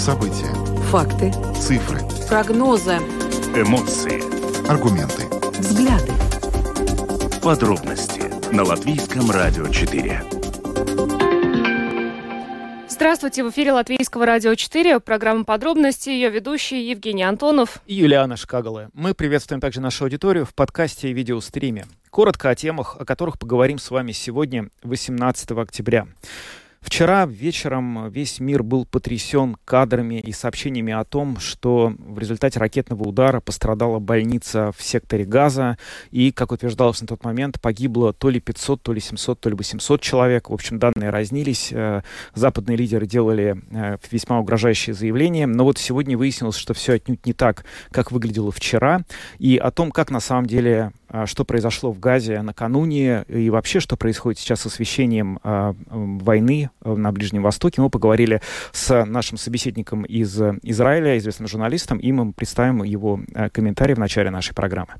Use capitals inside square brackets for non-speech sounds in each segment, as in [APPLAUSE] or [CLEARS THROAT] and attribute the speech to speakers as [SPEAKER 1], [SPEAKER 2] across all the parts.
[SPEAKER 1] События.
[SPEAKER 2] Факты.
[SPEAKER 1] Цифры.
[SPEAKER 2] Прогнозы.
[SPEAKER 3] Эмоции.
[SPEAKER 1] Аргументы.
[SPEAKER 2] Взгляды.
[SPEAKER 3] Подробности на Латвийском радио 4.
[SPEAKER 4] Здравствуйте, в эфире Латвийского радио 4, программа «Подробности», ее ведущий Евгений Антонов
[SPEAKER 5] и Юлиана Шкагала. Мы приветствуем также нашу аудиторию в подкасте и видеостриме. Коротко о темах, о которых поговорим с вами сегодня, 18 октября. Вчера вечером весь мир был потрясен кадрами и сообщениями о том, что в результате ракетного удара пострадала больница в секторе Газа, и, как утверждалось на тот момент, погибло то ли 500, то ли 700, то ли 800 человек. В общем, данные разнились. Э, западные лидеры делали э, весьма угрожающие заявления, но вот сегодня выяснилось, что все отнюдь не так, как выглядело вчера, и о том, как на самом деле что произошло в Газе накануне и вообще, что происходит сейчас с освещением э, войны на Ближнем Востоке. Мы поговорили с нашим собеседником из Израиля, известным журналистом, и мы представим его э, комментарий в начале нашей программы.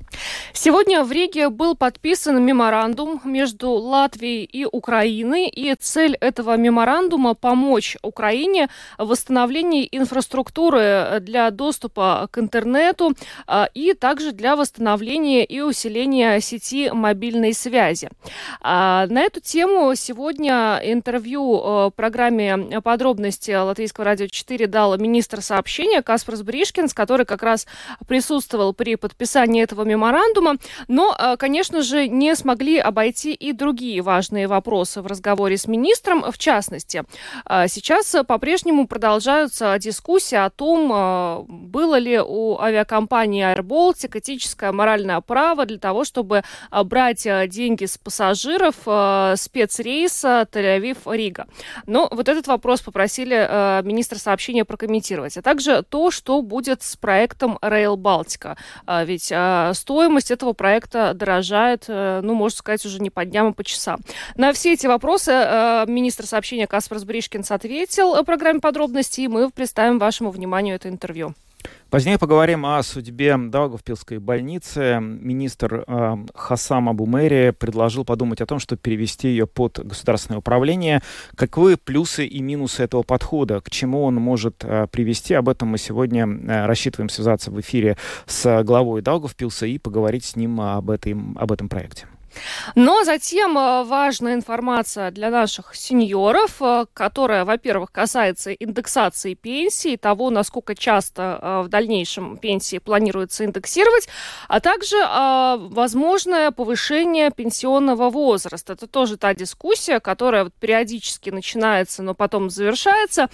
[SPEAKER 4] Сегодня в Риге был подписан меморандум между Латвией и Украиной, и цель этого меморандума – помочь Украине в восстановлении инфраструктуры для доступа к интернету э, и также для восстановления и усиления управления сети мобильной связи. А, на эту тему сегодня интервью э, в программе «Подробности» Латвийского радио 4 дал министр сообщения Каспар Бришкинс, который как раз присутствовал при подписании этого меморандума. Но, э, конечно же, не смогли обойти и другие важные вопросы в разговоре с министром. В частности, э, сейчас по-прежнему продолжаются дискуссии о том, было ли у авиакомпании Air Baltic этическое моральное право для того, того, чтобы а, брать а, деньги с пассажиров а, спецрейса Тель-Авив-Рига. Но вот этот вопрос попросили министра сообщения прокомментировать. А также то, что будет с проектом Rail Балтика. Ведь стоимость этого проекта дорожает, э, ну, можно сказать, уже не по дням, а по часам. На все эти вопросы министр сообщения Каспар Бришкинс ответил в программе подробностей, и мы представим вашему вниманию это интервью.
[SPEAKER 5] Позднее поговорим о судьбе Даугавпилской больницы. Министр э, Хасам Абумери предложил подумать о том, чтобы перевести ее под государственное управление. Каковы плюсы и минусы этого подхода? К чему он может э, привести? Об этом мы сегодня э, рассчитываем связаться в эфире с главой Даугавпилса и поговорить с ним об, этой, об этом проекте.
[SPEAKER 4] Но затем э, важная информация для наших сеньоров, э, которая, во-первых, касается индексации пенсии, того, насколько часто э, в дальнейшем пенсии планируется индексировать, а также возможное повышение пенсионного возраста. Это тоже та дискуссия, которая периодически начинается, но потом завершается.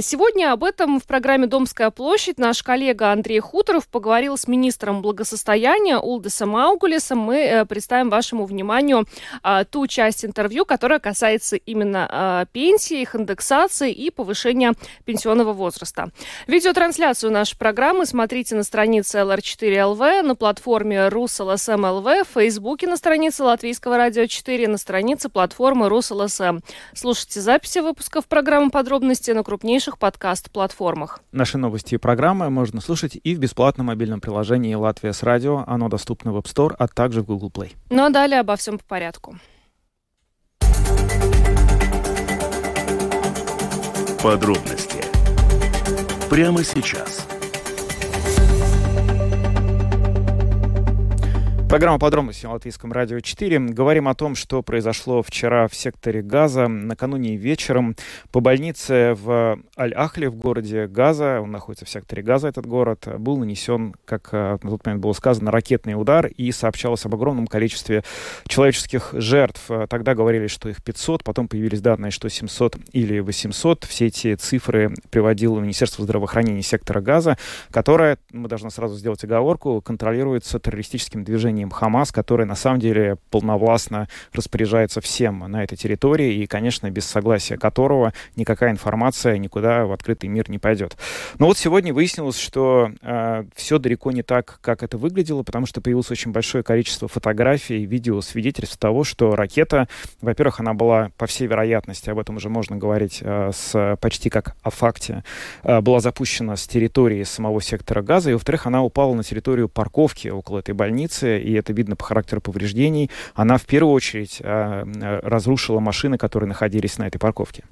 [SPEAKER 4] Сегодня об этом в программе «Домская площадь» наш коллега Андрей Хуторов поговорил с министром благосостояния Улдесом Аугулисом. Мы представим ваш вашему вниманию а, ту часть интервью, которая касается именно а, пенсии, их индексации и повышения пенсионного возраста. Видеотрансляцию нашей программы смотрите на странице LR4LV, на платформе RusLSM.LV, в Фейсбуке на странице Латвийского радио 4, на странице платформы RusLSM. Слушайте записи выпусков программы «Подробности» на крупнейших подкаст-платформах.
[SPEAKER 5] Наши новости и программы можно слушать и в бесплатном мобильном приложении «Латвия с радио». Оно доступно в App Store, а также в Google Play.
[SPEAKER 4] Ну а далее обо всем по порядку.
[SPEAKER 3] Подробности прямо сейчас.
[SPEAKER 5] Программа «Подробности» на Латвийском радио 4. Говорим о том, что произошло вчера в секторе Газа. Накануне вечером по больнице в Аль-Ахле, в городе Газа, он находится в секторе Газа, этот город, был нанесен, как э, на тот момент было сказано, ракетный удар и сообщалось об огромном количестве человеческих жертв. Тогда говорили, что их 500, потом появились данные, что 700 или 800. Все эти цифры приводило Министерство здравоохранения сектора Газа, которое, мы должны сразу сделать оговорку, контролируется террористическим движением движением Хамас, которое на самом деле полновластно распоряжается всем на этой территории и, конечно, без согласия которого никакая информация никуда в открытый мир не пойдет. Но вот сегодня выяснилось, что э, все далеко не так, как это выглядело, потому что появилось очень большое количество фотографий, видео, свидетельств того, что ракета, во-первых, она была, по всей вероятности, об этом уже можно говорить э, с, почти как о факте, э, была запущена с территории самого сектора газа, и, во-вторых, она упала на территорию парковки около этой больницы, и это видно по характеру повреждений, она в первую очередь разрушила машины, которые находились на этой парковке.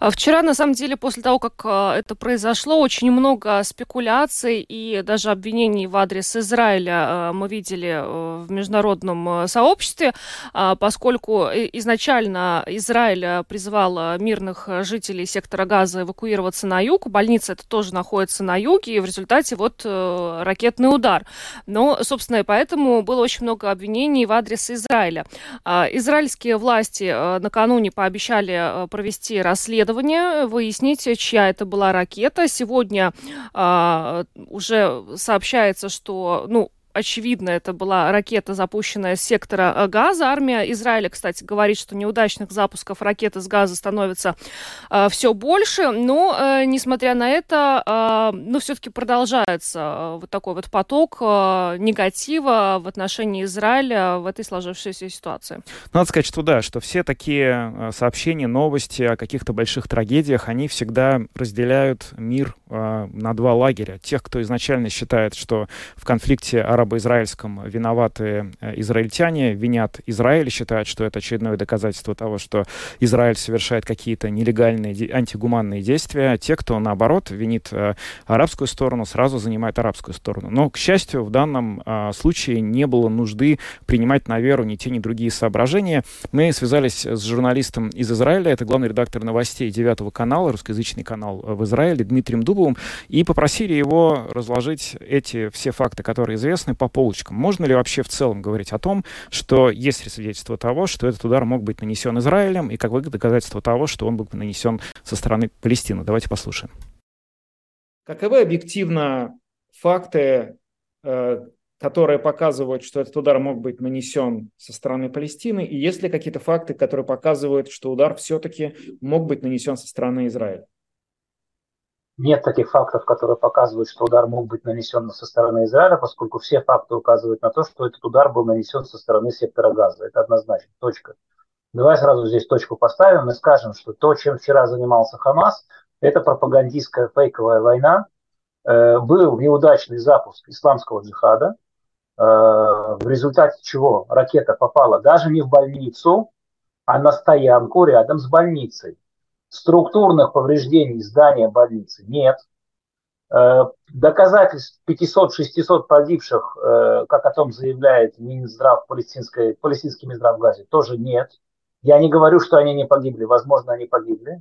[SPEAKER 4] А вчера, на самом деле, после того, как это произошло, очень много спекуляций и даже обвинений в адрес Израиля мы видели в международном сообществе, поскольку изначально Израиль призывал мирных жителей сектора Газа эвакуироваться на юг, больница это тоже находится на юге, и в результате вот э, ракетный удар. Но, собственно, и поэтому было очень много обвинений в адрес Израиля. А, израильские власти э, накануне пообещали э, провести расследование, выяснить, чья это была ракета. Сегодня а, уже сообщается, что, ну, очевидно, это была ракета, запущенная с сектора э, газа. Армия Израиля, кстати, говорит, что неудачных запусков ракет из газа становится э, все больше. Но, э, несмотря на это, э, ну, все-таки продолжается э, вот такой вот поток э, негатива в отношении Израиля в этой сложившейся ситуации.
[SPEAKER 5] Надо сказать, что да, что все такие э, сообщения, новости о каких-то больших трагедиях, они всегда разделяют мир э, на два лагеря. Тех, кто изначально считает, что в конфликте арабо-израильском виноваты э, израильтяне, винят Израиль, считают, что это очередное доказательство того, что Израиль совершает какие-то нелегальные антигуманные действия. Те, кто, наоборот, винит э, арабскую сторону, сразу занимает арабскую сторону. Но, к счастью, в данном э, случае не было нужды принимать на веру ни те, ни другие соображения. Мы связались с журналистом из Израиля, это главный редактор новостей девятого канала, русскоязычный канал в Израиле, Дмитрием Дубовым, и попросили его разложить эти все факты, которые известны, разбросаны по полочкам. Можно ли вообще в целом говорить о том, что есть свидетельство того, что этот удар мог быть нанесен Израилем, и как вы доказательство того, что он был нанесен со стороны Палестины? Давайте послушаем. Каковы объективно факты, э, которые показывают, что этот удар мог быть нанесен со стороны Палестины, и есть ли какие-то факты, которые показывают, что удар все-таки мог быть нанесен со стороны Израиля?
[SPEAKER 1] Нет таких фактов, которые показывают, что удар мог быть нанесен со стороны Израиля, поскольку все факты указывают на то, что этот удар был нанесен со стороны сектора Газа. Это однозначно. Точка. Давай сразу здесь точку поставим и скажем, что то, чем вчера занимался Хамас, это пропагандистская фейковая война. Э, был неудачный запуск исламского джихада, э, в результате чего ракета попала даже не в больницу, а на стоянку рядом с больницей. Структурных повреждений здания больницы нет. Э, доказательств 500-600 погибших, э, как о том заявляет Минздрав, палестинской, палестинский Минздрав Газе, тоже нет. Я не говорю, что они не погибли, возможно, они погибли.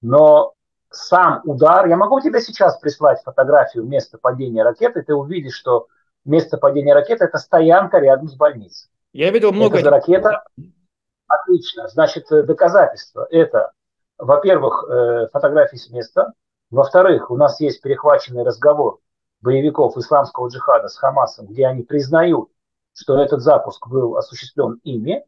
[SPEAKER 1] Но сам удар, я могу тебе сейчас прислать фотографию места падения ракеты, ты увидишь, что место падения ракеты это стоянка рядом с больницей.
[SPEAKER 5] Я видел много...
[SPEAKER 1] Это ракета. [LAUGHS] Отлично. Значит, доказательства. Это во-первых, э, фотографии с места. Во-вторых, у нас есть перехваченный разговор боевиков исламского джихада с Хамасом, где они признают, что этот запуск был осуществлен ими.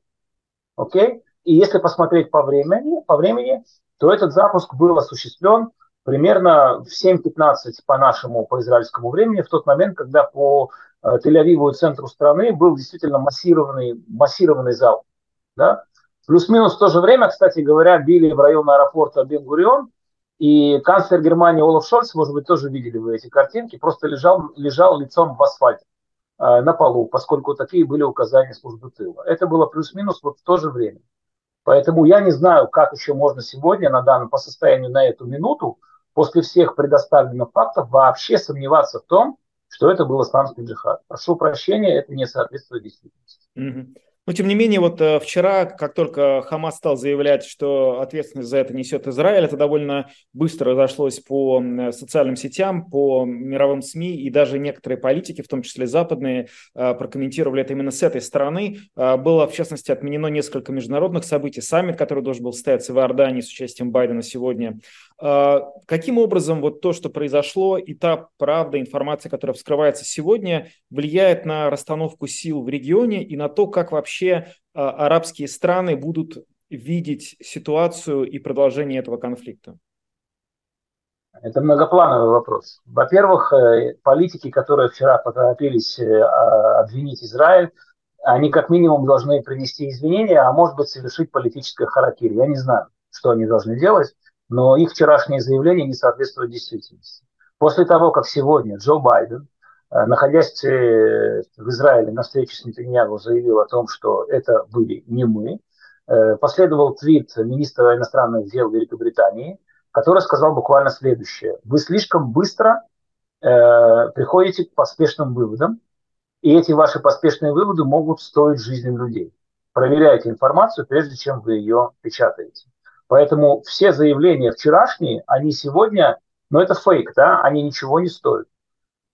[SPEAKER 1] Окей? И если посмотреть по времени, по времени, то этот запуск был осуществлен примерно в 7.15 по нашему, по израильскому времени, в тот момент, когда по э, Тель-Авиву центру страны был действительно массированный, массированный залп. Да? Плюс-минус в то же время, кстати говоря, били в район аэропорта Бен-Гурион, и канцлер Германии Олаф Шольц, может быть, тоже видели вы эти картинки, просто лежал, лежал лицом в асфальте э, на полу, поскольку такие были указания службы тыла. Это было плюс-минус вот в то же время. Поэтому я не знаю, как еще можно сегодня на данном по состоянию на эту минуту, после всех предоставленных фактов, вообще сомневаться в том, что это был исламский джихад. Прошу прощения, это не соответствует действительности.
[SPEAKER 5] Mm-hmm. Но, тем не менее, вот э, вчера, как только Хамас стал заявлять, что ответственность за это несет Израиль, это довольно быстро разошлось по социальным сетям, по мировым СМИ, и даже некоторые политики, в том числе западные, э, прокомментировали это именно с этой стороны. Э, было, в частности, отменено несколько международных событий. Саммит, который должен был состояться в Иордании с участием Байдена сегодня, каким образом вот то, что произошло, и та правда, информация, которая вскрывается сегодня, влияет на расстановку сил в регионе и на то, как вообще а, арабские страны будут видеть ситуацию и продолжение этого конфликта?
[SPEAKER 1] Это многоплановый вопрос. Во-первых, э, политики, которые вчера поторопились э, а, обвинить Израиль, они как минимум должны принести извинения, а может быть совершить политическое харакири. Я не знаю, что они должны делать но их вчерашнее заявление не соответствует действительности. После того, как сегодня Джо Байден находясь в Израиле на встрече с Нетаньяху, заявил о том, что это были не мы. Последовал твит министра иностранных дел Великобритании, который сказал буквально следующее. Вы слишком быстро приходите к поспешным выводам, и эти ваши поспешные выводы могут стоить жизни людей. Проверяйте информацию, прежде чем вы ее печатаете. Поэтому все заявления вчерашние, они сегодня, ну это фейк, да, они ничего не стоят.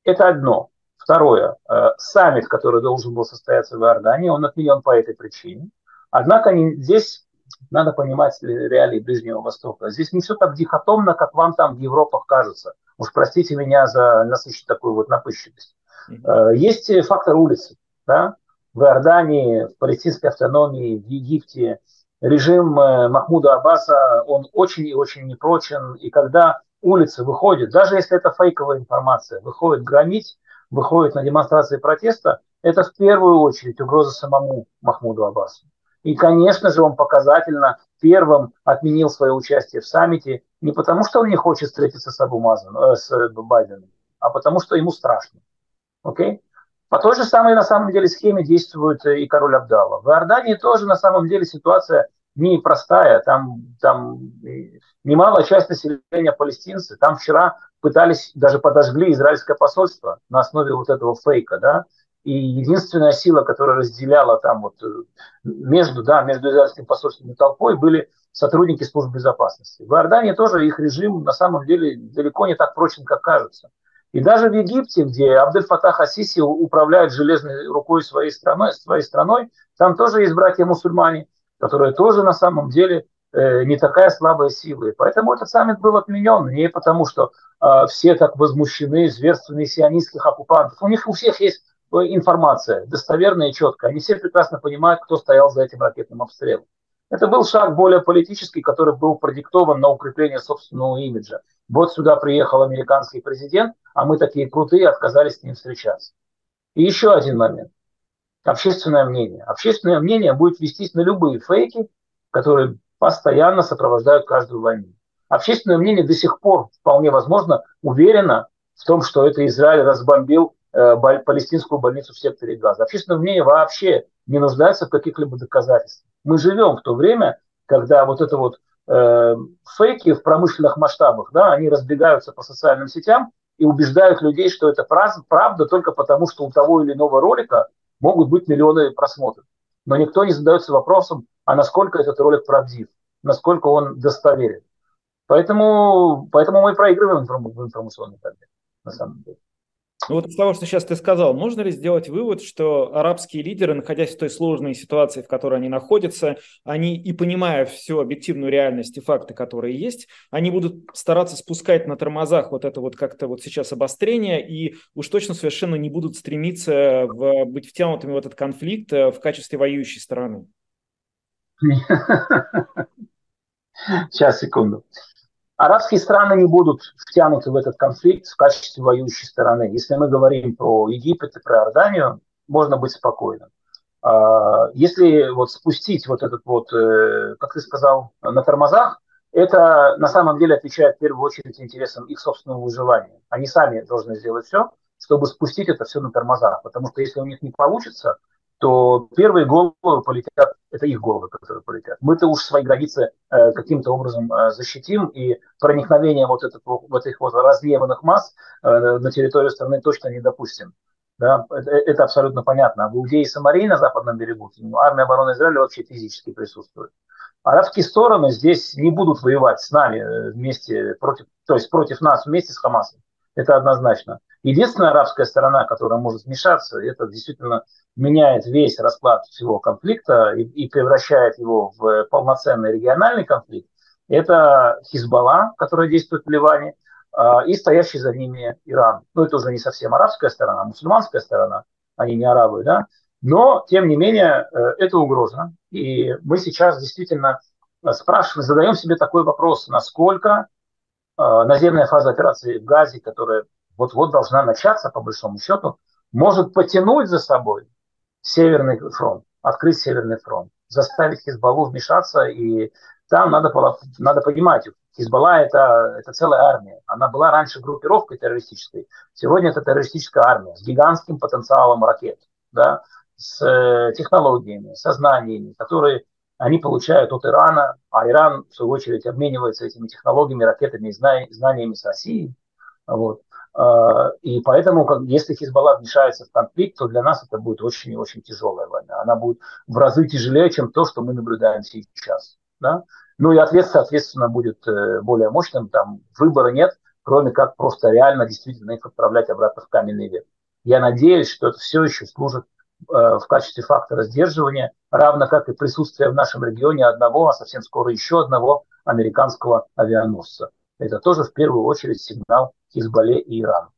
[SPEAKER 1] Это одно. Второе. Э, саммит, который должен был состояться в Иордании, он отменен по этой причине. Однако не, здесь надо понимать реалии Ближнего Востока. Здесь не все так дихотомно, как вам там в Европах кажется. Уж простите меня за насыщенную такую вот напыщенность. Э, есть фактор улицы. Да? В Иордании, в палестинской автономии, в Египте режим э, Махмуда Аббаса, он очень и очень непрочен. И когда улицы выходят, даже если это фейковая информация, выходит громить, выходит на демонстрации протеста, это в первую очередь угроза самому Махмуду Аббасу. И, конечно же, он показательно первым отменил свое участие в саммите не потому, что он не хочет встретиться с Абу Мазан, э, с Байденом, а потому, что ему страшно. Окей? По той же самой, на самом деле, схеме действует э, и король Абдалла. В Иордании тоже, на самом деле, ситуация непростая. Там, там немалая часть населения палестинцы. Там вчера пытались, даже подожгли израильское посольство на основе вот этого фейка, да. И единственная сила, которая разделяла там вот э, между, да, между израильским посольством и толпой, были сотрудники служб безопасности. В Иордании тоже их режим на самом деле далеко не так прочен, как кажется. И даже в Египте, где Абдель Фатах Асиси управляет железной рукой своей страной, своей страной, там тоже есть братья-мусульмане, которые тоже на самом деле э, не такая слабая сила. И поэтому этот саммит был отменен не потому, что э, все так возмущены зверствами сионистских оккупантов. У них у всех есть э, информация достоверная и четкая. Они все прекрасно понимают, кто стоял за этим ракетным обстрелом. Это был шаг более политический, который был продиктован на укрепление собственного имиджа. Вот сюда приехал американский президент, а мы такие крутые, отказались с ним встречаться. И еще один момент. Общественное мнение. Общественное мнение будет вестись на любые фейки, которые постоянно сопровождают каждую войну. Общественное мнение до сих пор вполне возможно уверено в том, что это Израиль разбомбил э, палестинскую больницу в секторе Газа. Общественное мнение вообще не нуждается в каких-либо доказательствах. Мы живем в то время, когда вот это вот э, фейки в промышленных масштабах, да, они разбегаются по социальным сетям и убеждают людей, что это правда только потому, что у того или иного ролика могут быть миллионы просмотров. Но никто не задается вопросом, а насколько этот ролик правдив, насколько он достоверен. Поэтому, поэтому мы проигрываем в информационной борьбе, на самом деле.
[SPEAKER 5] Ну вот из того, что сейчас ты сказал, можно ли сделать вывод, что арабские лидеры, находясь в той сложной ситуации, в которой они находятся, они и понимая всю объективную реальность и факты, которые есть, они будут стараться спускать на тормозах вот это вот как-то вот сейчас обострение и уж точно совершенно не будут стремиться в, быть втянутыми в этот конфликт э, в качестве воюющей стороны? [LAUGHS]
[SPEAKER 1] Сейчас, секунду. Арабские страны не будут втянуты в этот конфликт в качестве воюющей стороны. Если мы говорим про Египет и про Иорданию, можно быть спокойным. А, если вот спустить вот этот вот, э, как ты сказал, на тормозах, это на самом деле отвечает в первую очередь интересам их собственного выживания. Они сами должны сделать все, чтобы спустить это все на тормозах. Потому что если у них не получится, то первые головы полетят, это их головы, которые полетят. Мы-то уж свои границы э, каким-то образом э, защитим, и проникновение вот, этот, вот этих вот разъеванных масс э, на территорию страны точно не допустим. Да, это, это абсолютно понятно. А в Иудее и Самарии на западном берегу армия обороны Израиля вообще физически присутствует. Арабские стороны здесь не будут воевать с нами э, вместе, против, то есть против нас вместе с Хамасом. Это однозначно. Единственная арабская сторона, которая может вмешаться, это действительно меняет весь расклад всего конфликта и, и превращает его в полноценный региональный конфликт, это Хизбалла, которая действует в Ливане, а, и стоящий за ними Иран. Ну, это уже не совсем арабская сторона, а мусульманская сторона, они не арабы, да, но, тем не менее, э, это угроза. И мы сейчас действительно спрашиваем, задаем себе такой вопрос, насколько э, наземная фаза операции в Газе, которая вот-вот должна начаться, по большому счету, может потянуть за собой Северный фронт, открыть Северный фронт, заставить Хизбаллу вмешаться, и там надо, надо понимать, Хизбалла это, это целая армия. Она была раньше группировкой террористической, сегодня это террористическая армия с гигантским потенциалом ракет, да, с э, технологиями, со знаниями, которые они получают от Ирана, а Иран, в свою очередь, обменивается этими технологиями, ракетами и знаниями с Россией. Вот. А, и поэтому, если Хизбалла вмешается в конфликт, то для нас это будет очень и очень тяжелая война. Она будет в разы тяжелее, чем то, что мы наблюдаем сейчас. Да? Ну и ответ, соответственно, будет э, более мощным. Там выбора нет, кроме как просто реально действительно их отправлять обратно в каменный век. Я надеюсь, что это все еще служит э, в качестве фактора сдерживания, равно как и присутствие в нашем регионе одного, а совсем скоро еще одного американского авианосца. Это тоже в первую очередь сигнал Хизбалле и Ирану.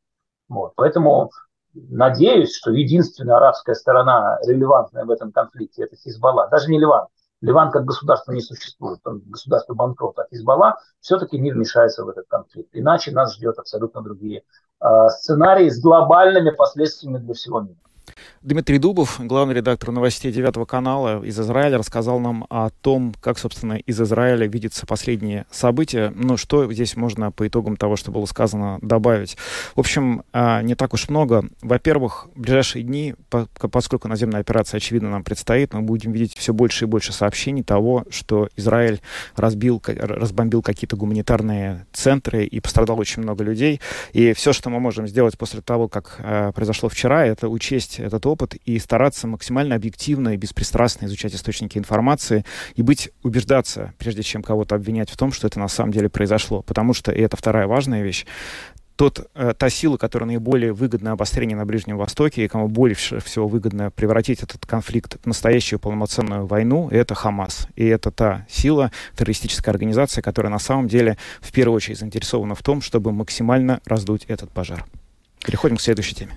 [SPEAKER 1] Вот. Поэтому надеюсь, что единственная арабская сторона релевантная в этом конфликте – это Хизбалла. Даже не Ливан. Ливан как государство не существует, он государство банкрот, а Хизбалла все-таки не вмешается в этот конфликт. Иначе нас ждет абсолютно другие э, сценарии с глобальными последствиями для всего мира.
[SPEAKER 5] Дмитрий Дубов, главный редактор новостей Девятого канала из Израиля, рассказал нам о том, как, собственно, из Израиля видятся последние события. Ну, что здесь можно по итогам того, что было сказано, добавить? В общем, а, не так уж много. Во-первых, в ближайшие дни, поскольку наземная операция, очевидно, нам предстоит, мы будем видеть все больше и больше сообщений того, что Израиль разбил, разбомбил какие-то гуманитарные центры и пострадало очень много людей. И все, что мы можем сделать после того, как а, произошло вчера, это учесть этот опыт и стараться максимально объективно и беспристрастно изучать источники информации и быть, убеждаться, прежде чем кого-то обвинять в том, что это на самом деле произошло. Потому что, и это вторая важная вещь, тот, э, та сила, которая наиболее выгодна обострение на Ближнем Востоке и кому больше всего выгодно превратить этот конфликт в настоящую полноценную войну, это Хамас. И это та сила, террористическая организация, которая на самом деле в первую очередь заинтересована в том, чтобы максимально раздуть этот пожар. Переходим к следующей теме.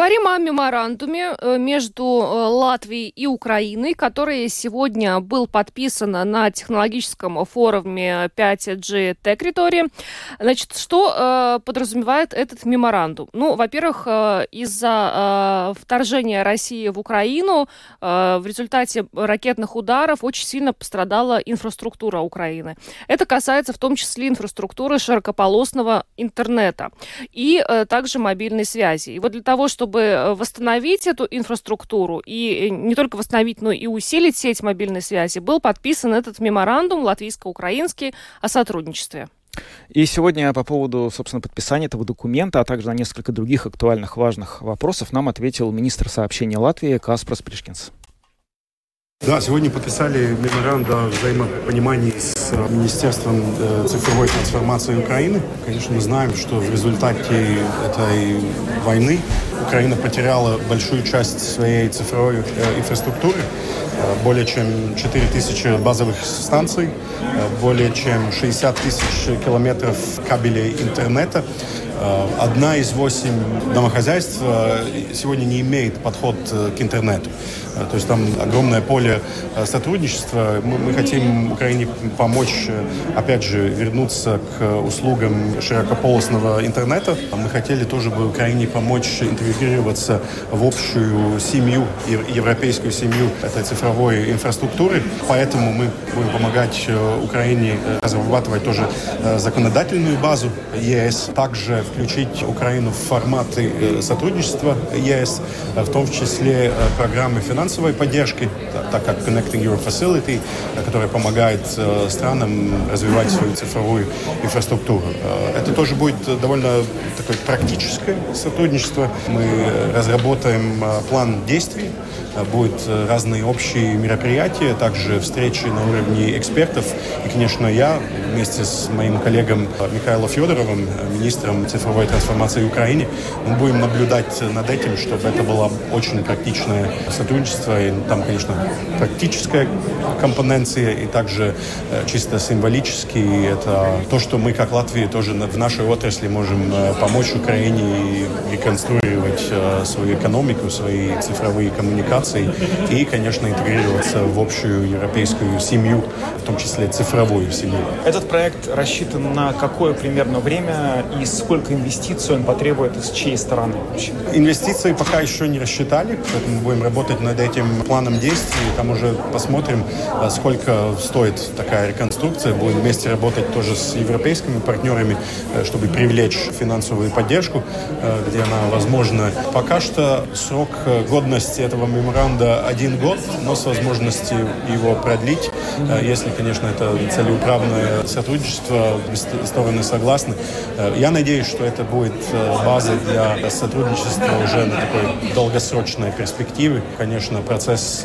[SPEAKER 4] Поговорим о меморандуме э, между э, Латвией и Украиной, который сегодня был подписан на технологическом форуме 5G Territory. Значит, что э, подразумевает этот меморандум? Ну, во-первых, из-за вторжения России в Украину в результате ракетных ударов очень сильно пострадала инфраструктура Украины. Это касается в том числе инфраструктуры широкополосного интернета и также мобильной связи. И вот для того, чтобы чтобы э, восстановить эту инфраструктуру и э, не только восстановить, но и усилить сеть мобильной связи, был подписан этот меморандум латвийско-украинский о сотрудничестве.
[SPEAKER 5] И сегодня по поводу, собственно, подписания этого документа, а также на несколько других актуальных важных вопросов нам ответил министр сообщения Латвии Каспрас Пришкинс.
[SPEAKER 6] Да, сегодня подписали меморандум о взаимопонимании с э, Министерством э, цифровой трансформации Украины. Конечно, мы знаем, что в результате этой войны Украина потеряла большую часть своей цифровой э, инфраструктуры. Более чем 4 тысячи базовых станций, более чем 60 тысяч километров кабелей интернета. Одна из восемь домохозяйств сегодня не имеет подход к интернету. Э, то есть там огромное поле э, сотрудничества. Мы, мы хотим Украине помочь, э, опять же, вернуться к услугам широкополосного интернета. Мы хотели тоже бы Украине помочь интегрироваться в общую семью, европейскую семью этой цифровой инфраструктуры. Поэтому мы будем помогать Украине разрабатывать тоже законодательную базу ЕС, также включить Украину в форматы сотрудничества ЕС, в том числе программы финансового финансовой поддержки, так как Connecting Europe Facility, э, которая помогает э, странам развивать свою цифровую инфраструктуру. Э, это тоже будет довольно такое практическое сотрудничество. Мы разработаем план действий, будут разные общие мероприятия, также встречи на уровне экспертов. И, конечно, я вместе с моим коллегом Михаилом Федоровым, министром цифровой трансформации Украины, мы будем наблюдать над этим, чтобы это было очень практичное сотрудничество. И там, конечно, практическая компоненция и также э, чисто символически это то, что мы как Латвия тоже в нашей отрасли можем э, помочь Украине реконструировать э, свою экономику, свои цифровые коммуникации интеграции и, конечно, интегрироваться в общую европейскую семью, в том числе цифровую семью.
[SPEAKER 5] Этот проект рассчитан на какое примерно время и сколько инвестиций он потребует и с чьей стороны?
[SPEAKER 6] Инвестиции пока еще не рассчитали, поэтому будем работать над этим планом действий. Там уже посмотрим, а, сколько стоит такая реконструкция. Будем вместе работать тоже с европейскими партнерами, э, чтобы привлечь финансовую поддержку, э, где она возможна. Пока что срок э, годности этого меморанда один год, но с возможностью его продлить, если, конечно, это целеуправное сотрудничество, стороны согласны. Я надеюсь, что это будет базой для сотрудничества уже на такой долгосрочной перспективе. Конечно, процесс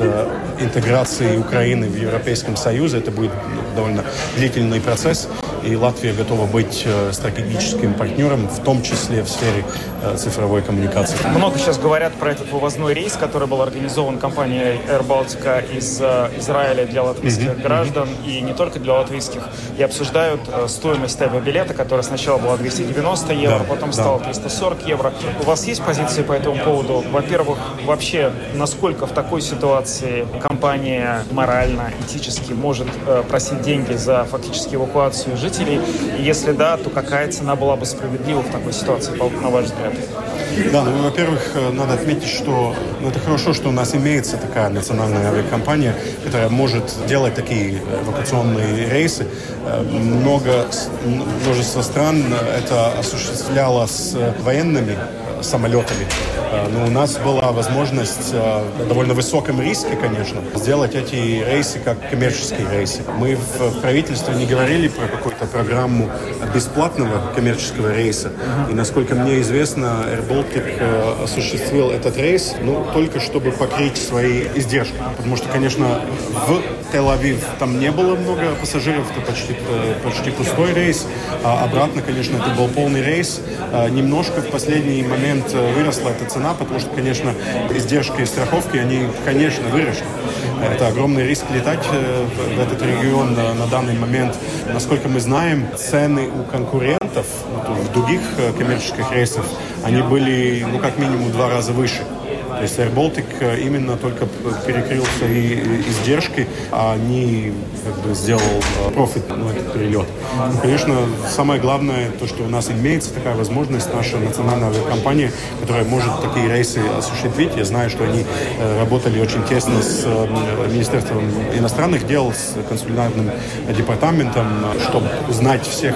[SPEAKER 6] интеграции Украины в Европейском Союзе, это будет довольно длительный процесс и Латвия готова быть э, стратегическим партнером, в том числе в сфере э, цифровой коммуникации.
[SPEAKER 5] Много сейчас говорят про этот вывозной рейс, который был организован компанией Air Baltica из э, Израиля для латвийских mm-hmm. граждан и не только для латвийских. И обсуждают стоимость авиабилета, которая сначала была 290 евро, да, потом да. стала 340 евро. У вас есть позиции по этому поводу? Во-первых, вообще, насколько в такой ситуации компания морально, этически может просить деньги за фактически эвакуацию жителей? Жителей? И если да, то какая цена была бы справедлива в такой ситуации, на ваш взгляд?
[SPEAKER 6] Да, ну, во-первых, э, надо отметить, что ну, это хорошо, что у нас имеется такая национальная авиакомпания, которая может делать такие эвакуационные рейсы. Э, много, множество стран это осуществляло с военными самолетами. Э, но у нас была возможность э, в довольно высоком риске, конечно, сделать эти рейсы как коммерческие рейсы. Мы в правительстве не говорили про какую-то программу бесплатного коммерческого рейса. И насколько мне известно, Air Baltic э, осуществил этот рейс, ну, только чтобы покрыть свои издержки. Потому что, конечно, в Тель-Авив там не было много пассажиров, это почти, почти пустой рейс. А обратно, конечно, это был полный рейс. Немножко в последний момент выросла эта цена, потому что, конечно, издержки и страховки, они, конечно, выросли. Это огромный риск летать э, в этот регион на данный момент. Насколько мы знаем, цены у конкурентов в других э, коммерческих рейсах, они были, ну, как минимум, в два раза выше. То есть Air Baltic э, именно только перекрыл свои издержки, а не как бы, сделал э, профит на этот перелет. Ну, конечно, самое главное, то, что у нас имеется такая возможность, наша национальная авиакомпания, которая может такие рейсы осуществить. Я знаю, что они э, работали очень тесно с Министерством иностранных дел, с консулярным департаментом, чтобы знать всех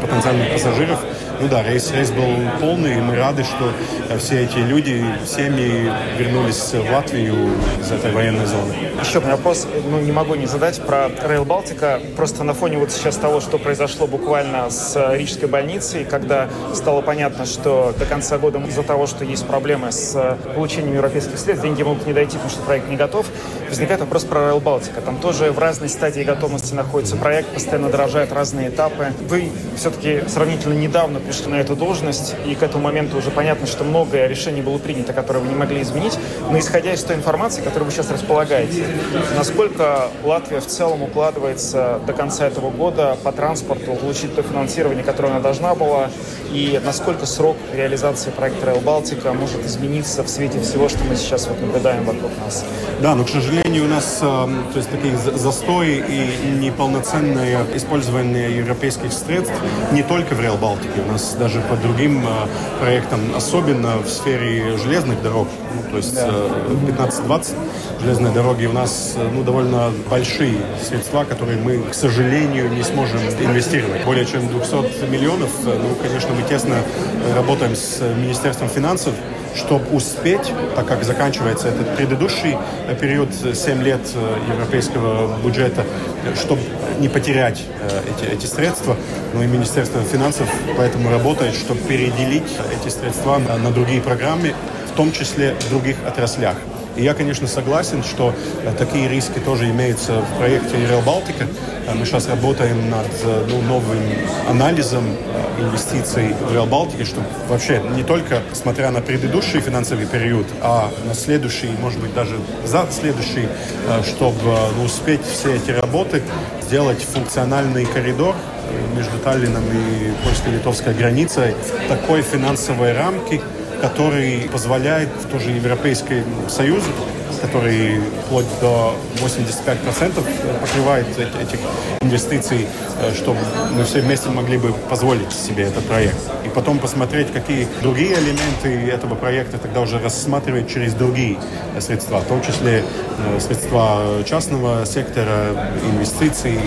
[SPEAKER 6] потенциальных пассажиров, ну да, рейс, рейс был полный, и мы рады, что все эти люди, семьи вернулись в Латвию из этой военной зоны.
[SPEAKER 5] Еще вопрос, ну, не могу не задать про Rail Балтика. Просто на фоне вот сейчас того, что произошло буквально с Рижской больницей, когда стало понятно, что до конца года из-за того, что есть проблемы с получением европейских средств, деньги могут не дойти, потому что проект не готов, возникает вопрос про Rail Балтика. Там тоже в разной стадии готовности находится проект, постоянно дорожают разные этапы. Вы все-таки сравнительно недавно пришли на эту должность, и к этому моменту уже понятно, что многое решение было принято, которое вы не могли изменить. Но исходя из той информации, которой вы сейчас располагаете, насколько Латвия в целом укладывается до конца этого года по транспорту получить то финансирование, которое она должна была, и насколько срок реализации проекта Rail Балтика может измениться в свете всего, что мы сейчас вот наблюдаем вокруг нас?
[SPEAKER 6] Да, но, к сожалению, у нас э, то есть, такие застои и неполноценное использование европейских средств не только в Rail Балтике. У нас нас даже по другим э, проектам, особенно в сфере железных дорог, ну, то есть да. 15-20 э, железные дороги у нас э, ну, довольно большие средства, которые мы, к сожалению, не сможем инвестировать. Более чем 200 миллионов, ну, конечно, мы тесно работаем с Министерством финансов, чтобы успеть, так как заканчивается этот предыдущий период 7 лет европейского бюджета, чтобы не потерять эти, эти средства, но и Министерство финансов поэтому работает, чтобы переделить эти средства на другие программы, том числе в других отраслях. И я, конечно, согласен, что э, такие риски тоже имеются в проекте Rail Балтика. Э, мы сейчас работаем над э, ну, новым анализом инвестиций в Rail Балтике, чтобы вообще не только смотря на предыдущий финансовый период, а на следующий, может быть, даже за следующий, чтобы ну, успеть все эти работы, сделать функциональный коридор между Таллином и польско-литовской границей такой финансовой рамки, который позволяет тоже Европейскому Союзу который вплоть до 85% покрывает этих инвестиций, чтобы мы все вместе могли бы позволить себе этот проект. И потом посмотреть, какие другие элементы этого проекта тогда уже рассматривать через другие средства, в том числе э, средства частного сектора, инвестиций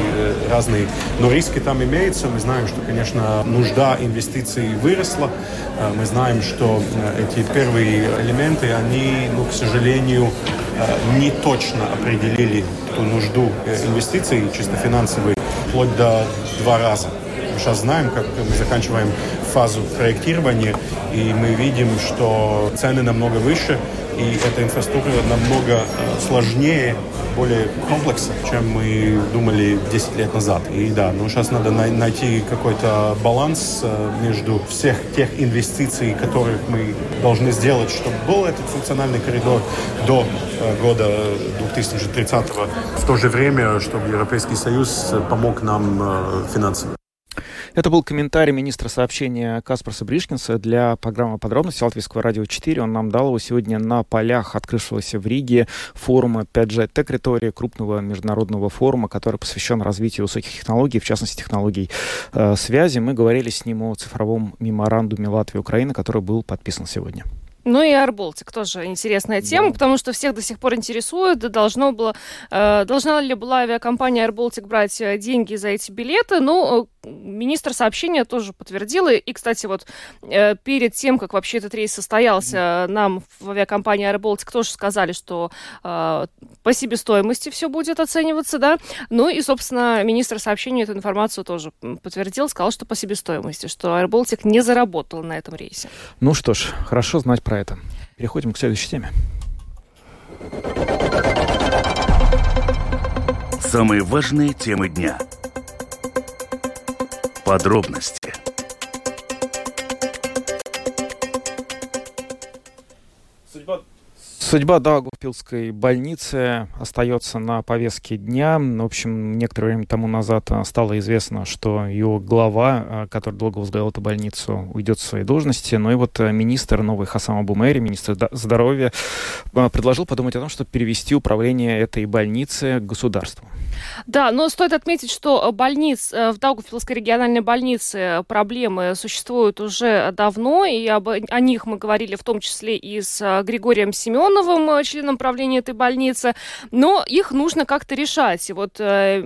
[SPEAKER 6] разные. Но риски там имеются. Мы знаем, что, конечно, нужда инвестиций выросла. Мы знаем, что эти первые элементы, они, ну, к сожалению, э, не точно определили ту нужду э, инвестиций чисто финансовой вплоть до два раза. Мы сейчас знаем, как мы заканчиваем фазу проектирования, и мы видим, что цены намного выше, и эта инфраструктура намного э, сложнее, более комплексна, чем мы думали 10 лет назад. И да, ну сейчас надо найти какой-то баланс э, между всех тех инвестиций, которых мы должны сделать, чтобы был этот функциональный коридор до э, года 2030 в то же время, чтобы Европейский Союз помог нам финансово.
[SPEAKER 5] Это был комментарий министра сообщения Каспарса Бришкинса для программы «Подробности» Латвийского радио 4. Он нам дал его сегодня на полях открывшегося в Риге форума 5G Territory, крупного международного форума, который посвящен развитию высоких технологий, в частности, технологий э, связи. Мы говорили с ним о цифровом меморандуме Латвии и Украины, который был подписан сегодня.
[SPEAKER 4] Ну и Арболтик тоже интересная тема, да. потому что всех до сих пор интересует, должно было, э, должна ли была авиакомпания Арболтик брать э, деньги за эти билеты. Ну, министр сообщения тоже подтвердила. И, кстати, вот э, перед тем, как вообще этот рейс состоялся, нам в авиакомпании Арболтик тоже сказали, что э, по себестоимости все будет оцениваться, да. Ну и, собственно, министр сообщения эту информацию тоже подтвердил, сказал, что по себестоимости, что Арболтик не заработал на этом рейсе.
[SPEAKER 5] Ну что ж, хорошо знать про это. Переходим к следующей теме.
[SPEAKER 3] Самые важные темы дня. Подробности.
[SPEAKER 5] Судьба Даугавпилской больницы остается на повестке дня. В общем, некоторое время тому назад а, стало известно, что ее глава, а, который долго возглавлял эту больницу, уйдет с своей должности. Но и вот а, министр новый Хасан Абумери, министр здоровья, предложил подумать о том, чтобы перевести управление этой больницы к государству.
[SPEAKER 4] Да, но стоит отметить, что больниц, э, в Даугавпилской региональной больнице проблемы существуют уже давно, и об, о них мы говорили в том числе и с Григорием Семеновым, новым э, членом правления этой больницы, но их нужно как-то решать. И вот э,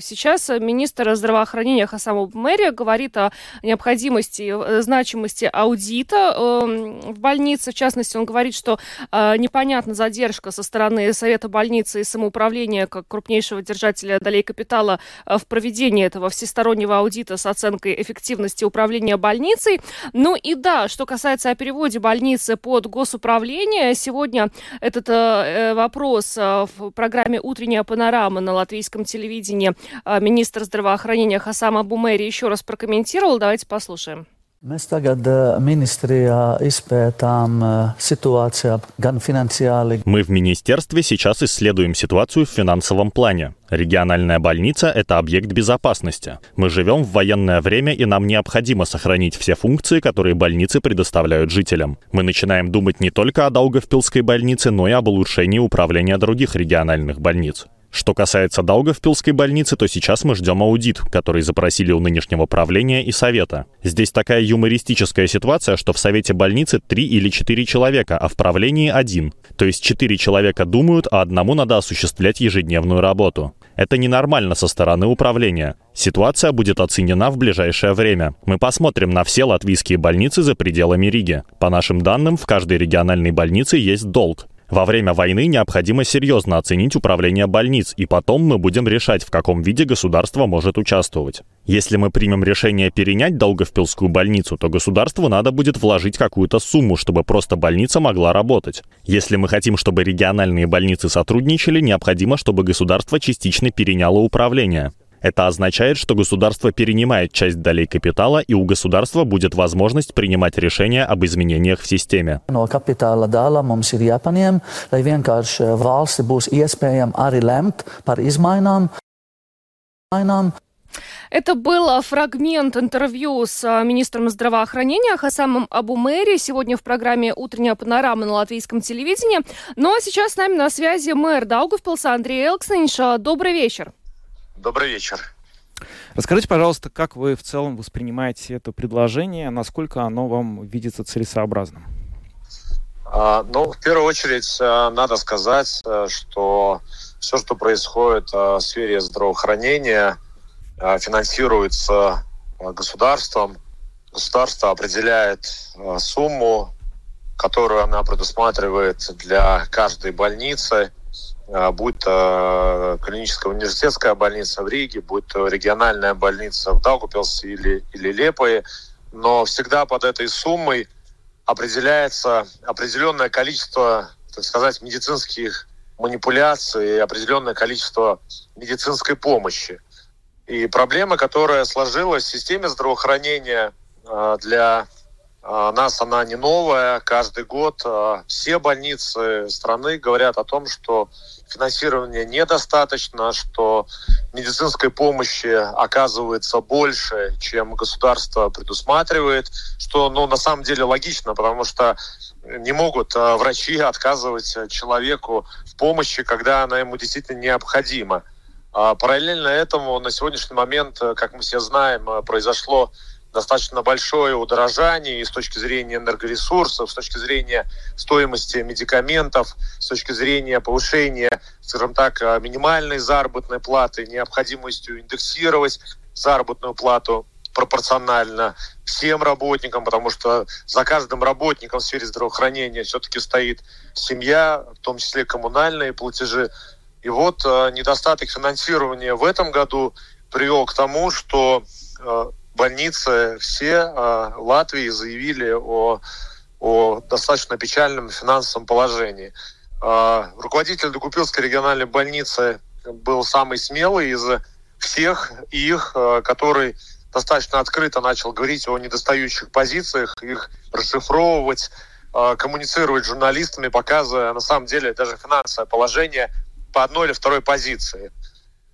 [SPEAKER 4] сейчас министр здравоохранения Хасамов Мэрия говорит о необходимости, э, значимости аудита э, в больнице. В частности, он говорит, что э, непонятна задержка со стороны Совета больницы и самоуправления как крупнейшего держателя долей капитала э, в проведении этого всестороннего аудита с оценкой эффективности управления больницей. Ну и да, что касается о переводе больницы под госуправление, сегодня этот э, э, вопрос э, в программе «Утренняя панорама» на латвийском телевидении министр здравоохранения Хасам Абумери еще раз прокомментировал. Давайте послушаем.
[SPEAKER 7] Mēs tagad ministrijā izpētām ситуацию gan финансиально.
[SPEAKER 8] Мы в министерстве сейчас исследуем ситуацию в финансовом плане. Региональная больница – это объект безопасности. Мы живем в военное время, и нам необходимо сохранить все функции, которые больницы предоставляют жителям. Мы начинаем думать не только о Даугавпилской больнице, но и об улучшении управления других региональных больниц. Что касается Даугавпилской больницы, то сейчас мы ждем аудит, который запросили у нынешнего правления и совета. Здесь такая юмористическая ситуация, что в совете больницы три или четыре человека, а в правлении один. То есть четыре человека думают, а одному надо осуществлять ежедневную работу. Это ненормально со стороны управления. Ситуация будет оценена в ближайшее время. Мы посмотрим на все латвийские больницы за пределами Риги. По нашим данным, в каждой региональной больнице есть долг. Во время войны необходимо серьезно оценить управление больниц, и потом мы будем решать, в каком виде государство может участвовать. Если мы примем решение перенять Долговпилскую больницу, то государству надо будет вложить какую-то сумму, чтобы просто больница могла работать. Если мы хотим, чтобы региональные больницы сотрудничали, необходимо, чтобы государство частично переняло управление. Это означает, что государство перенимает часть долей капитала, и у государства будет возможность принимать решения об изменениях в системе.
[SPEAKER 7] Izmaiņām.
[SPEAKER 4] Это был фрагмент интервью с а, министром здравоохранения Хасамом Абумери сегодня в программе «Утренняя панорама» на латвийском телевидении. Ну а сейчас с нами на связи мэр Даугавпилса Андрей Элкснинш. Добрый вечер.
[SPEAKER 9] Добрый вечер.
[SPEAKER 5] Расскажите, пожалуйста, как вы в целом воспринимаете это предложение, насколько оно вам видится целесообразным?
[SPEAKER 9] А, ну, в первую очередь, а, надо сказать, а, что все, что происходит в сфере здравоохранения, финансируется государством. Государство определяет сумму, которую она предусматривает для каждой больницы. А, будь то клиническая университетская больница в Риге, будь то региональная больница в Даугупилсе или, или Лепое, но всегда под этой суммой определяется определенное количество, так сказать, медицинских манипуляций, определенное количество медицинской помощи. И проблема, которая сложилась в системе здравоохранения а, для а, нас она не новая. Каждый год все больницы страны говорят о том, что финансирования недостаточно, что медицинской помощи оказывается больше, чем государство предусматривает, что ну, на самом деле логично, потому что не могут а, врачи отказывать человеку в помощи, когда она ему действительно необходима. А параллельно этому на сегодняшний момент, как мы все знаем, произошло достаточно большое удорожание и с точки зрения энергоресурсов, с точки зрения стоимости медикаментов, с точки зрения повышения, скажем так, э, минимальной заработной платы, необходимостью индексировать заработную плату пропорционально всем работникам, потому что за каждым работником в сфере здравоохранения все-таки стоит семья, в том числе коммунальные платежи. И вот э, недостаток финансирования в этом году привел к тому, что э, больницы все э, Латвии заявили о, о достаточно печальном финансовом положении. Э, руководитель Докупилской региональной больницы был самый смелый из всех их, э, который достаточно открыто начал говорить о недостающих позициях, их расшифровывать, коммуницировать с журналистами, показывая на самом деле даже финансовое положение по одной или второй позиции.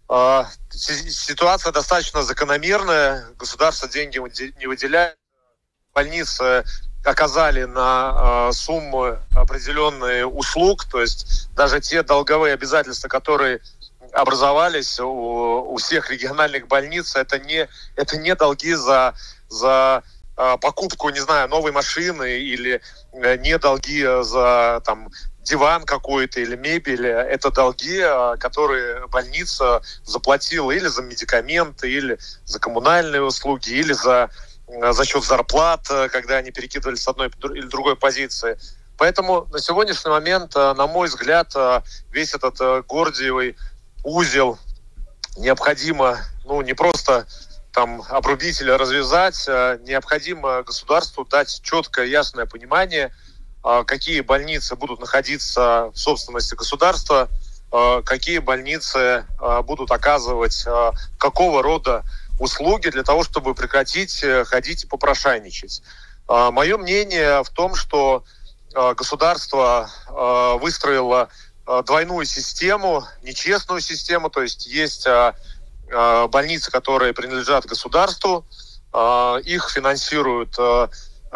[SPEAKER 9] А, ситуация достаточно закономерная. Государство деньги не выделяет. Больницы оказали на а, сумму определенные услуг, то есть даже те долговые обязательства, которые образовались у, у всех региональных больниц, это не, это не долги за, за а, покупку, не знаю, новой машины или э, не долги за там, диван какой-то или мебель, это долги, а, которые больница заплатила или за медикаменты, или за коммунальные услуги, или за, а, за счет зарплат, когда они перекидывали с одной или другой позиции. Поэтому на сегодняшний момент, на мой взгляд, весь этот гордиевый узел необходимо, ну, не просто там обрубить или развязать, необходимо государству дать четкое, ясное понимание – какие больницы будут находиться в собственности государства, а, какие больницы а, будут оказывать какого рода услуги для того, чтобы прекратить э, ходить и попрошайничать. Мое мнение в том, что государство выстроило двойную систему, нечестную систему, то есть есть больницы, которые принадлежат государству, их финансируют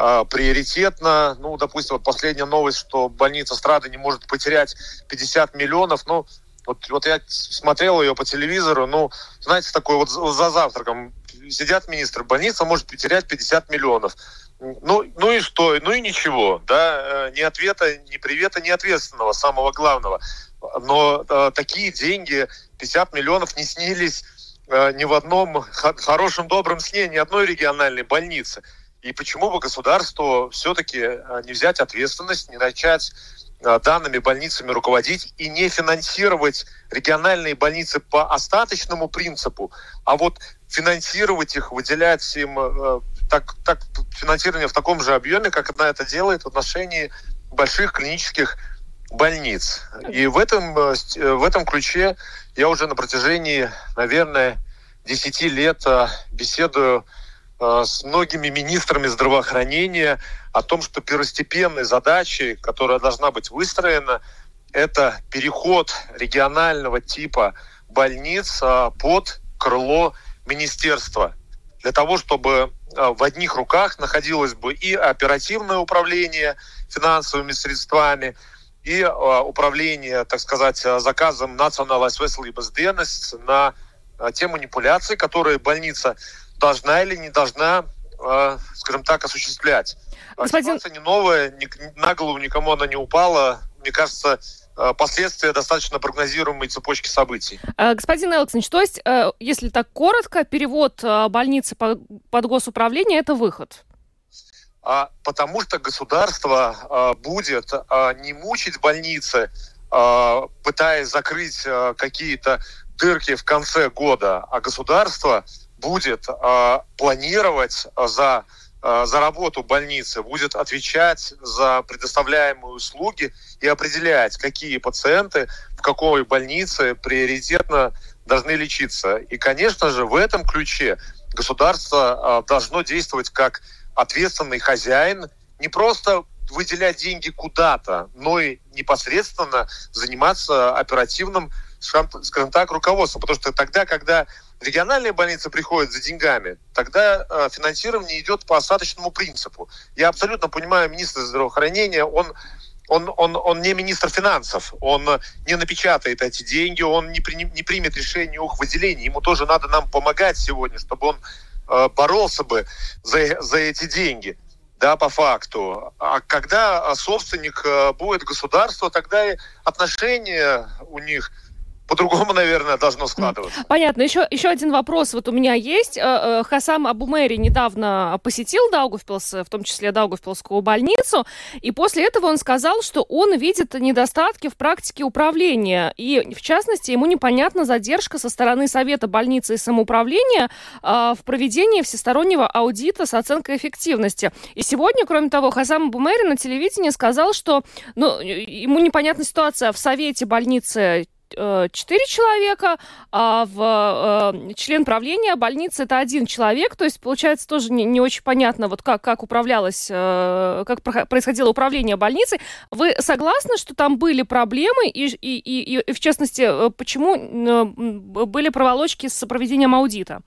[SPEAKER 9] а, приоритетно. Ну, допустим, вот последняя новость, что больница Страды не может потерять 50 миллионов. Ну, вот, вот я смотрел ее по телевизору, ну, знаете, такой вот за завтраком сидят министры, больница может потерять 50 миллионов. Ну, ну и что? Ну и ничего, да, э, ни ответа, ни привета, ни ответственного, самого главного. Но э, такие деньги, 50 миллионов, не снились э, ни в одном хорошем, добром сне ни одной региональной больницы. И почему бы государству все-таки а, не взять ответственность, не начать а, данными больницами руководить и не финансировать региональные больницы по остаточному принципу, а вот финансировать их, выделять им э, так, так, финансирование в таком же объеме, как она это делает в отношении больших клинических больниц. И в этом, э, э, в этом ключе я уже на протяжении, наверное, 10 лет беседую Э, с многими министрами здравоохранения о том, что первостепенной задачей, которая должна быть выстроена, это переход регионального типа больниц э, под крыло министерства. Для того, чтобы в одних руках находилось бы и оперативное управление финансовыми средствами, и управление, так сказать, заказом Национальной на те манипуляции, которые больница должна или не должна, скажем так, осуществлять. Господин... Ситуация не новая, на голову никому она не упала. Мне кажется, Э, последствия достаточно прогнозируемой цепочки событий.
[SPEAKER 4] Э, господин Элксович, то есть, э, если так коротко, перевод больницы под госуправление – это выход?
[SPEAKER 9] А, потому что государство будет не мучить больницы, пытаясь закрыть какие-то дырки в конце года, а государство будет планировать за Э, за работу больницы, будет отвечать за предоставляемые услуги и определять, какие пациенты в какой больнице приоритетно должны лечиться. И, конечно же, в этом ключе государство должно действовать как ответственный хозяин, не просто выделять деньги куда-то, но и непосредственно заниматься оперативным, скажем так, руководством. Потому что тогда, когда региональные больницы приходят за деньгами, тогда э, финансирование идет по остаточному принципу. Я абсолютно понимаю министра здравоохранения, он он, он, он не министр финансов, он не напечатает эти деньги, он не, при, не примет решение о их выделении. Ему тоже надо нам помогать сегодня, чтобы он э, боролся бы за, за эти деньги. Да, по факту. А когда собственник э, будет государство, тогда и отношения у них по-другому, наверное, должно складываться.
[SPEAKER 4] Понятно. Еще, еще один вопрос вот у меня есть. Э, э, Хасам Абумери недавно посетил Даугавпилс, в том числе Даугавпилскую больницу, и после этого он сказал, что он видит недостатки в практике управления. И, в частности, ему непонятна задержка со стороны Совета больницы и самоуправления э, в проведении всестороннего аудита с оценкой эффективности. И сегодня, кроме того, Хасам Абумери на телевидении сказал, что ну, ему непонятна ситуация в Совете больницы 4 э, человека, а в э, член правления больницы это один человек, то есть получается тоже не, не очень понятно, вот как, как управлялось, э, как происходило управление больницей. Вы согласны, что там были проблемы и, и, и, и в частности, почему были проволочки с проведением аудита?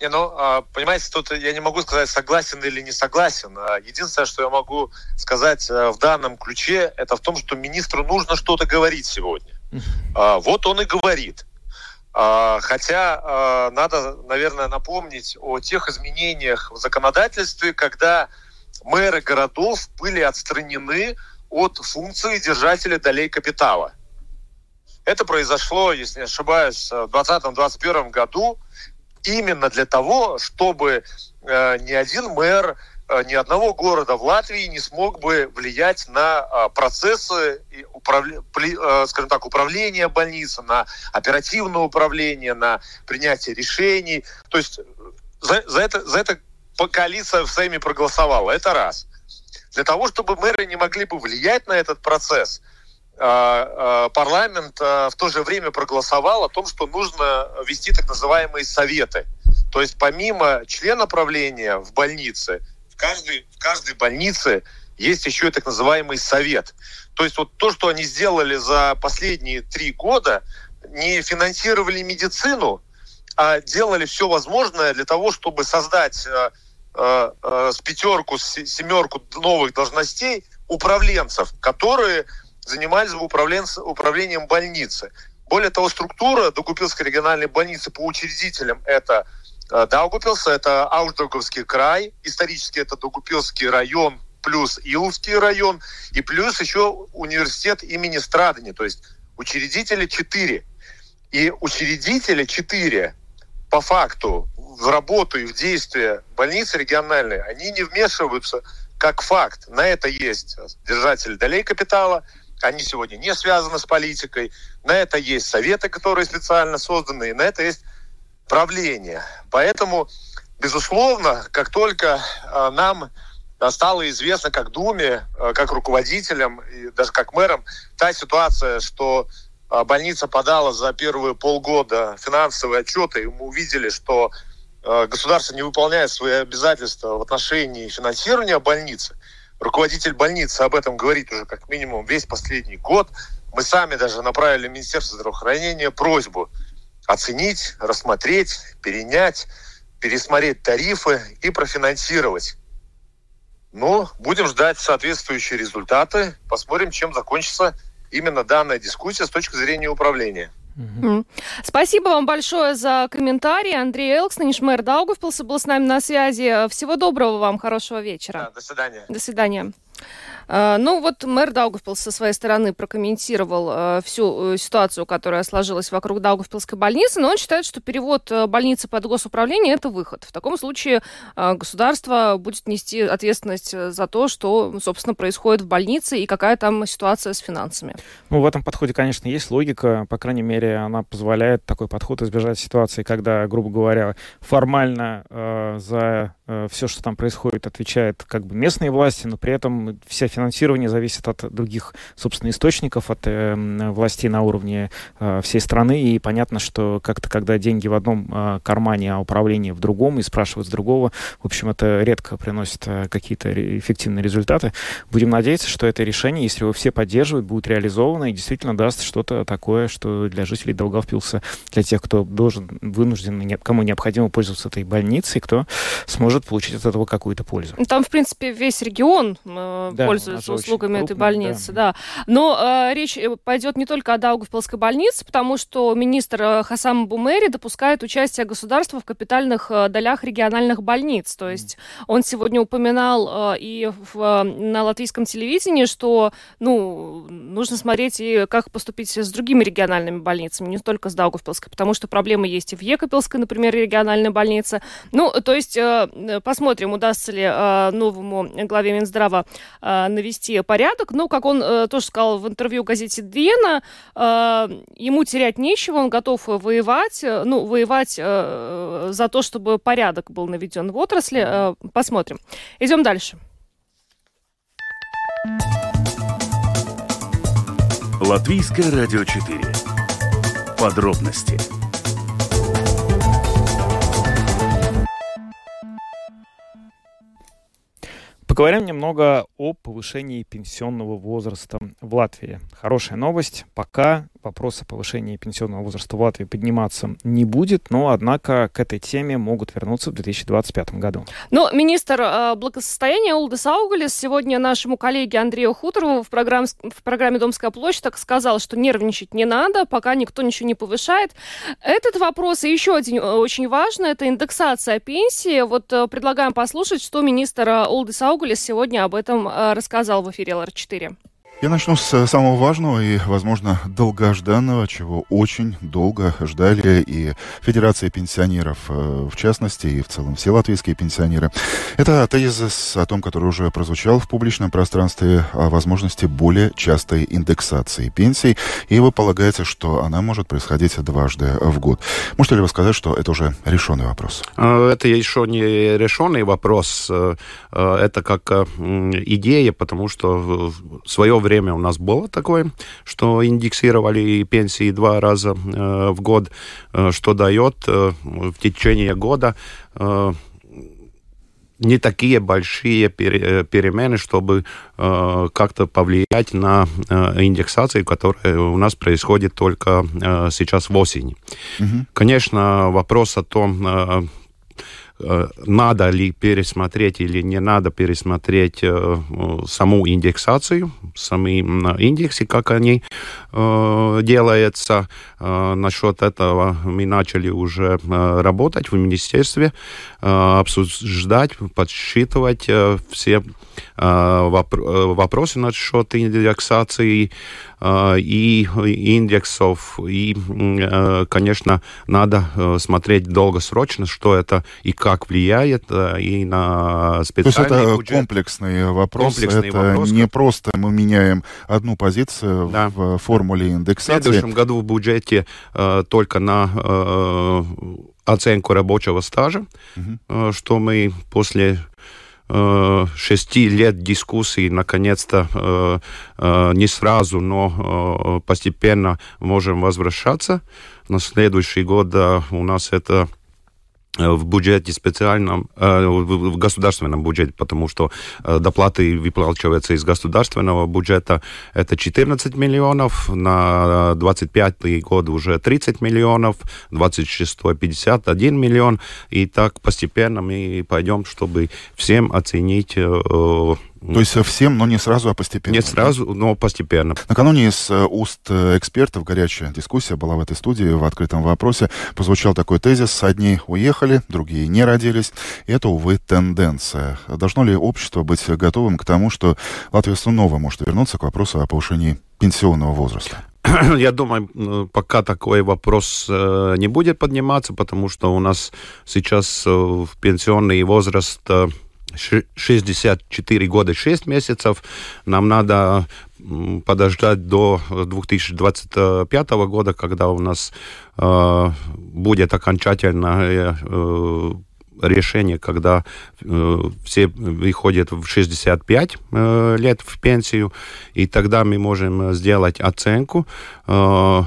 [SPEAKER 9] Не, ну, а, понимаете, тут я не могу сказать, согласен или не согласен. А единственное, что я могу сказать в данном ключе, это в том, что министру нужно что-то говорить сегодня. А, вот он и говорит. А, хотя а, надо, наверное, напомнить о тех изменениях в законодательстве, когда мэры городов были отстранены от функции держателя долей капитала. Это произошло, если не ошибаюсь, в 2020-2021 году именно для того, чтобы э, ни один мэр ни одного города в Латвии не смог бы влиять на а, процессы, э, скажем так, управления больницы, на оперативное управление, на принятие решений. То есть э, за, за, это, за это коалиция в Сейме проголосовала. Это раз. Для того, чтобы мэры не могли бы влиять на этот процесс, парламент в то же время проголосовал о том, что нужно ввести так называемые советы. То есть помимо члена правления в больнице – в каждой, в каждой больнице есть еще и так называемый совет. То есть вот то, что они сделали за последние три года, не финансировали медицину, а делали все возможное для того, чтобы создать э, э, э, с пятерку, с семерку новых должностей управленцев, которые занимались бы управлением больницы. Более того, структура Докупилской региональной больницы по учредителям это Даугупилс – это Аушдауговский край, исторически это Даугупилский район плюс Иловский район, и плюс еще университет имени Страдани, то есть учредители четыре. И учредители четыре по факту в работу и в действия больницы региональной, они не вмешиваются как факт. На это есть держатель долей капитала, они сегодня не связаны с политикой, на это есть советы, которые специально созданы, и на это есть правления. Поэтому, безусловно, как только э, нам стало известно как Думе, э, как руководителям и даже как мэрам та ситуация, что больница подала за первые полгода финансовые отчеты, и мы увидели, что государство не выполняет свои обязательства в отношении финансирования больницы. Руководитель больницы об этом говорит уже как минимум весь последний год. Мы сами даже направили в Министерство здравоохранения просьбу оценить, рассмотреть, перенять, пересмотреть тарифы и профинансировать. Но будем ждать соответствующие результаты. Посмотрим, чем закончится именно данная дискуссия с точки зрения управления.
[SPEAKER 4] Mm. Спасибо вам большое за комментарий. Андрей Элкснич, мэр Даугавпилса, был с нами на связи. Всего доброго вам, хорошего вечера.
[SPEAKER 9] Да, до свидания.
[SPEAKER 4] До свидания. А, ну вот мэр Даугавпилс со своей стороны прокомментировал э, всю э, ситуацию, которая сложилась вокруг Даугавпилской больницы, но он считает, что перевод э, больницы под госуправление – это выход. В таком случае государство будет нести ответственность за то, что, собственно, происходит в больнице и какая там ситуация с финансами.
[SPEAKER 5] Ну, в этом подходе, конечно, есть логика. По крайней мере, она позволяет такой подход избежать ситуации, когда, грубо говоря, формально э, за э, все, что там происходит, отвечают как бы местные власти, но при этом вся финансирование зависит от других, собственно, источников, от э, властей на уровне э, всей страны. И понятно, что как-то, когда деньги в одном э, кармане, а управление в другом, и спрашивают с другого, в общем, это редко приносит э, какие-то эффективные результаты. Будем надеяться, что это решение, если его все поддерживают, будет реализовано и действительно даст что-то такое, что для жителей Долгопилса, для тех, кто должен, вынужден, кому необходимо пользоваться этой больницей, кто сможет получить от этого какую-то пользу.
[SPEAKER 4] Там, в принципе, весь регион э, да, пользуется услугами крупный, этой больницы, да. да. Но э, речь э, пойдет не только о Даугавпилской больнице, потому что министр э, Хасам Бумери допускает участие государства в капитальных э, долях региональных больниц. То есть mm. он сегодня упоминал э, и в, на латвийском телевидении, что ну, нужно смотреть и как поступить с другими региональными больницами, не только с Даугавпилской, потому что проблемы есть и в Екапилской, например, региональной больнице. Ну, то есть э, посмотрим, удастся ли э, новому главе Минздрава э, навести порядок. Но, как он э, тоже сказал в интервью газете Двена, э, ему терять нечего, он готов воевать, э, ну, воевать э, за то, чтобы порядок был наведен в отрасли. Э, посмотрим. Идем дальше.
[SPEAKER 3] Латвийское радио 4. Подробности
[SPEAKER 5] Поговорим немного о повышении пенсионного возраста в Латвии. Хорошая новость. Пока вопрос о повышении пенсионного возраста в Латвии подниматься не будет, но, однако, к этой теме могут вернуться в 2025 году.
[SPEAKER 4] Но министр э, благосостояния Улдес Аугалис сегодня нашему коллеге Андрею Хуторову в, программ, в программе «Домская площадь» так сказал, что нервничать не надо, пока никто ничего не повышает. Этот вопрос и еще один э, очень важный, это индексация пенсии. Вот э, предлагаем послушать, что министр э, Улдес Аугалис сегодня об этом э, рассказал в эфире ЛР4.
[SPEAKER 10] Я начну с самого важного и, возможно, долгожданного, чего очень долго ждали и Федерация пенсионеров, э, в частности, и в целом все латвийские пенсионеры. Это тезис о том, который уже прозвучал в публичном пространстве, о возможности более частой индексации пенсий, и вы полагаете, что она может происходить дважды в год. Можете ли вы сказать, что это уже решенный вопрос?
[SPEAKER 11] Э, это еще не решенный вопрос, э, это как идея, потому что в свое время у нас было такое, что индексировали пенсии два раза э, в год, э, что дает э, в течение года э, не такие большие перемены, чтобы э, как-то повлиять на э, индексацию, которая у нас происходит только э, сейчас в осени. Угу. Конечно, вопрос о том, надо ли пересмотреть или не надо пересмотреть э, саму индексацию, сами индексы, как они э, делаются. Насчет этого мы начали уже работать в министерстве, обсуждать, подсчитывать все вопросы насчет индексации и индексов. И, конечно, надо смотреть долгосрочно, что это и как влияет и на специальный
[SPEAKER 10] То есть это
[SPEAKER 11] бюджет.
[SPEAKER 10] комплексный вопрос. Комплексный это вопрос. не просто мы меняем одну позицию да. в формуле индексации.
[SPEAKER 11] В следующем году в бюджете только на оценку рабочего стажа, угу. что мы после Э, шести лет дискуссий, наконец-то, э, э, не сразу, но постепенно можем возвращаться. На следующий год у нас это в бюджете специальном, в государственном бюджете, потому что доплаты выплачиваются из государственного бюджета. Это 14 миллионов, на 25 год уже 30 миллионов, 26 51 миллион. И так постепенно мы пойдем, чтобы всем оценить
[SPEAKER 10] то есть всем, но не сразу, а постепенно.
[SPEAKER 11] Не сразу, но постепенно.
[SPEAKER 10] Накануне из э, уст э, экспертов горячая дискуссия была в этой студии в открытом вопросе. Прозвучал такой тезис. Одни уехали, другие не родились. И это, увы, тенденция. Должно ли общество быть готовым к тому, что Латвия снова может вернуться к вопросу о повышении пенсионного возраста? [CLEARS THROAT]
[SPEAKER 11] Я думаю, пока такой вопрос э, не будет подниматься, потому что у нас сейчас пенсионный возраст 64 года 6 месяцев. Нам надо подождать до 2025 года, когда у нас э, будет окончательное э, решение, когда э, все выходят в 65 э, лет в пенсию, и тогда мы можем сделать оценку э,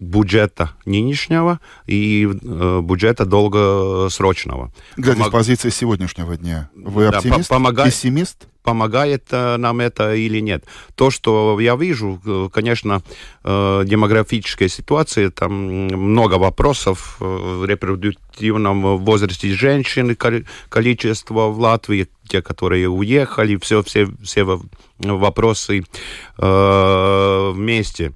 [SPEAKER 11] бюджета нынешнего и э, бюджета долгосрочного.
[SPEAKER 10] Глядя Помог... с позиции сегодняшнего дня, вы оптимист,
[SPEAKER 11] да, помогает,
[SPEAKER 10] пессимист?
[SPEAKER 11] Помогает э, нам это или нет? То, что я вижу, э, конечно, э, демографическая ситуация, там много вопросов в репродуктивном возрасте женщин, количество в Латвии, те, которые уехали, все, все, все вопросы э, вместе.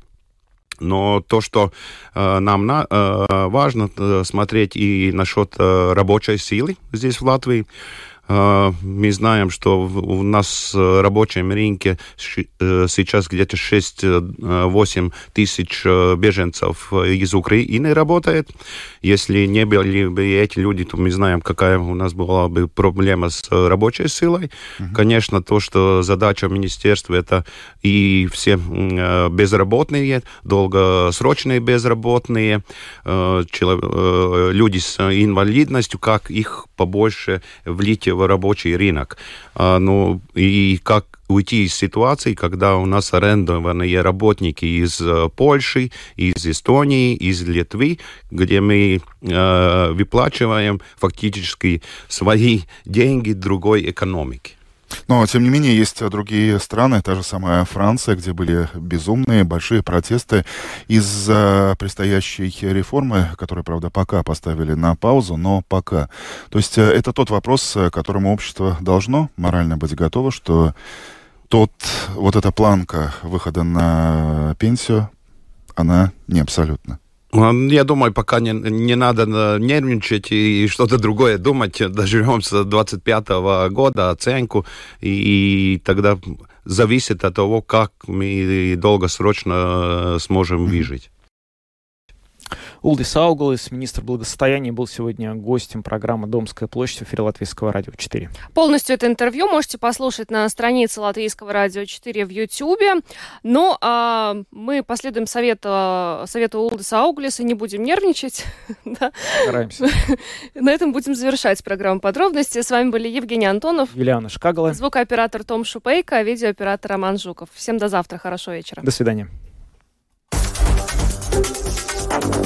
[SPEAKER 11] Но то, что э, нам на, э, важно э, смотреть и насчет э, рабочей силы здесь в Латвии, мы знаем, что у нас в рабочем рынке э, сейчас где-то 6-8 тысяч э, беженцев из Украины работает. Если не были бы эти люди, то мы знаем, какая у нас была бы проблема с рабочей силой. Угу. Конечно, то, что задача министерства, это и все э, безработные, долгосрочные безработные, люди с инвалидностью, как их побольше влить в рабочий рынок. А, ну, и как уйти из ситуации, когда у нас арендованные работники из э, Польши, из Эстонии, из Литвы, где мы э, выплачиваем фактически свои [LAUGHS] деньги другой экономики.
[SPEAKER 10] Но, тем не менее, есть другие страны, та же самая Франция, где были безумные большие протесты из-за предстоящей реформы, которую, правда, пока поставили на паузу, но пока. То есть э, это тот вопрос, к которому общество должно морально быть готово, что тот, вот эта планка выхода на пенсию, она не абсолютно.
[SPEAKER 11] Я думаю, пока не, не надо нервничать и что-то другое думать. [LAUGHS] Дождемся 25 года оценку, и, и тогда зависит от того, как мы долгосрочно сможем выжить.
[SPEAKER 5] Улдис Аугалис, министр благосостояния, был сегодня гостем программы «Домская площадь» в эфире Латвийского радио 4.
[SPEAKER 4] Полностью это интервью можете послушать на странице Латвийского радио 4 в Ютьюбе. Ну, а мы последуем совету, совету Улдиса Аугалиса, не будем нервничать. [LAUGHS]
[SPEAKER 5] Стараемся.
[SPEAKER 4] На этом будем завершать программу подробности. С вами были Евгений Антонов,
[SPEAKER 5] Юлиана Шкагала,
[SPEAKER 4] звукооператор Том Шупейко, а видеооператор Роман Жуков. Всем до завтра, хорошего вечера.
[SPEAKER 5] До свидания.